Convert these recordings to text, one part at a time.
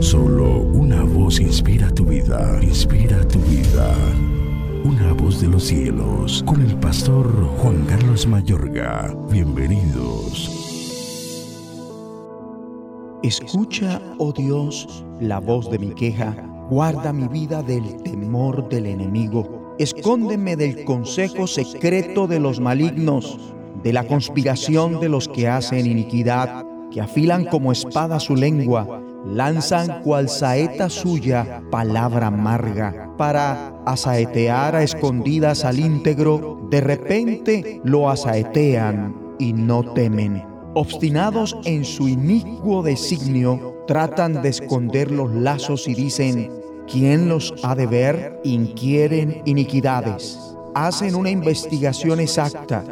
Solo una voz inspira tu vida, inspira tu vida. Una voz de los cielos, con el pastor Juan Carlos Mayorga. Bienvenidos. Escucha, oh Dios, la voz de mi queja. Guarda mi vida del temor del enemigo. Escóndeme del consejo secreto de los malignos, de la conspiración de los que hacen iniquidad, que afilan como espada su lengua lanzan cual saeta suya palabra amarga para asaetear a escondidas al íntegro, de repente lo asaetean y no temen. Obstinados en su inicuo designio, tratan de esconder los lazos y dicen, ¿quién los ha de ver? Inquieren iniquidades. Hacen una investigación exacta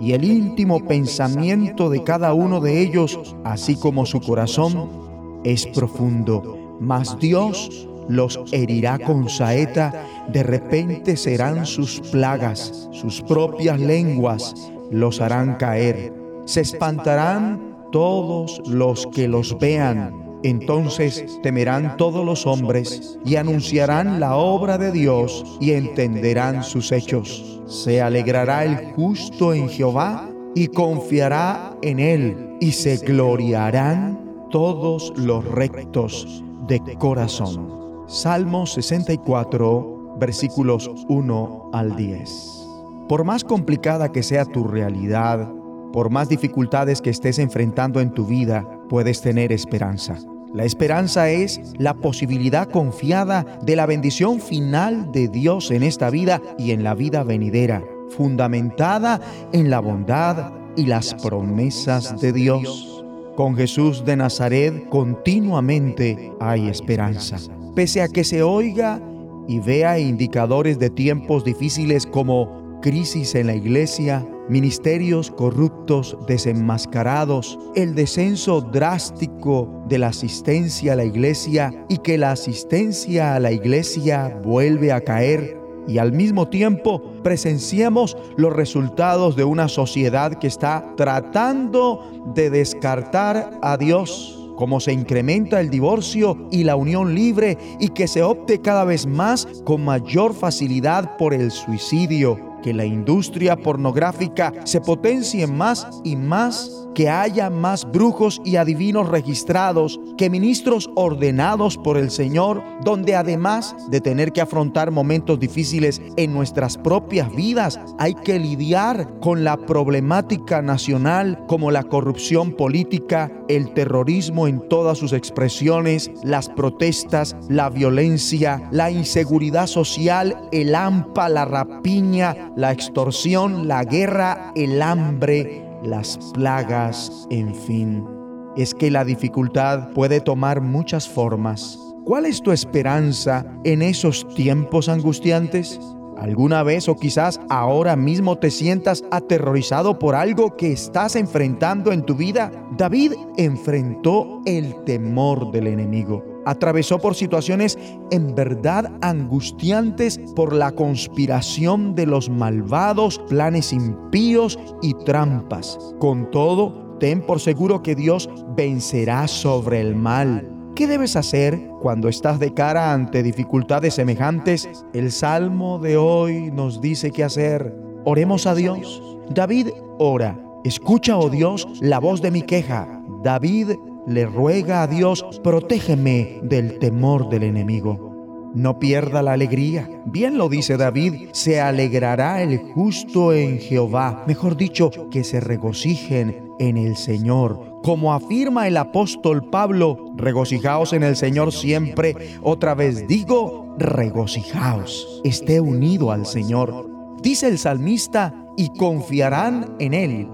y el íntimo pensamiento de cada uno de ellos, así como su corazón, es profundo, mas Dios los herirá con saeta, de repente serán sus plagas, sus propias lenguas los harán caer. Se espantarán todos los que los vean. Entonces temerán todos los hombres y anunciarán la obra de Dios y entenderán sus hechos. Se alegrará el justo en Jehová y confiará en él y se gloriarán todos los rectos de corazón. Salmo 64, versículos 1 al 10. Por más complicada que sea tu realidad, por más dificultades que estés enfrentando en tu vida, puedes tener esperanza. La esperanza es la posibilidad confiada de la bendición final de Dios en esta vida y en la vida venidera, fundamentada en la bondad y las promesas de Dios. Con Jesús de Nazaret continuamente hay esperanza. Pese a que se oiga y vea indicadores de tiempos difíciles como crisis en la iglesia, ministerios corruptos desenmascarados, el descenso drástico de la asistencia a la iglesia y que la asistencia a la iglesia vuelve a caer, y al mismo tiempo presenciemos los resultados de una sociedad que está tratando de descartar a Dios cómo se incrementa el divorcio y la unión libre y que se opte cada vez más con mayor facilidad por el suicidio que la industria pornográfica se potencie más y más, que haya más brujos y adivinos registrados, que ministros ordenados por el Señor, donde además de tener que afrontar momentos difíciles en nuestras propias vidas, hay que lidiar con la problemática nacional como la corrupción política, el terrorismo en todas sus expresiones, las protestas, la violencia, la inseguridad social, el AMPA, la rapiña, la extorsión, la guerra, el hambre, las plagas, en fin. Es que la dificultad puede tomar muchas formas. ¿Cuál es tu esperanza en esos tiempos angustiantes? ¿Alguna vez o quizás ahora mismo te sientas aterrorizado por algo que estás enfrentando en tu vida? David enfrentó el temor del enemigo atravesó por situaciones en verdad angustiantes por la conspiración de los malvados, planes impíos y trampas. Con todo, ten por seguro que Dios vencerá sobre el mal. ¿Qué debes hacer cuando estás de cara ante dificultades semejantes? El Salmo de hoy nos dice qué hacer. Oremos a Dios. David ora. Escucha, oh Dios, la voz de mi queja. David le ruega a Dios, protégeme del temor del enemigo. No pierda la alegría. Bien lo dice David, se alegrará el justo en Jehová. Mejor dicho, que se regocijen en el Señor. Como afirma el apóstol Pablo, regocijaos en el Señor siempre. Otra vez digo, regocijaos. Esté unido al Señor. Dice el salmista, y confiarán en Él.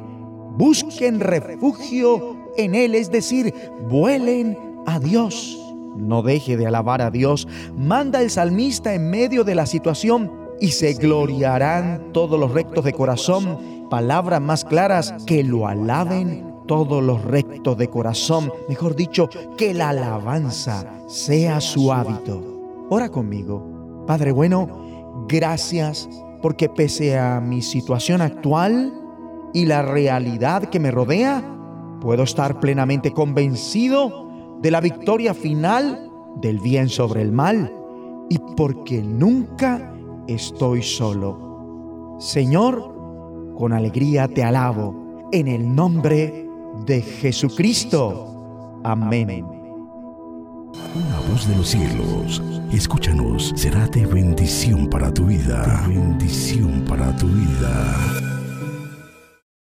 Busquen refugio en Él, es decir, vuelen a Dios. No deje de alabar a Dios. Manda el salmista en medio de la situación y se gloriarán todos los rectos de corazón. Palabras más claras, que lo alaben todos los rectos de corazón. Mejor dicho, que la alabanza sea su hábito. Ora conmigo. Padre bueno, gracias porque pese a mi situación actual y la realidad que me rodea, Puedo estar plenamente convencido de la victoria final del bien sobre el mal y porque nunca estoy solo. Señor, con alegría te alabo en el nombre de Jesucristo. Amén. Una voz de los cielos, escúchanos, será de bendición para tu vida. bendición para tu vida.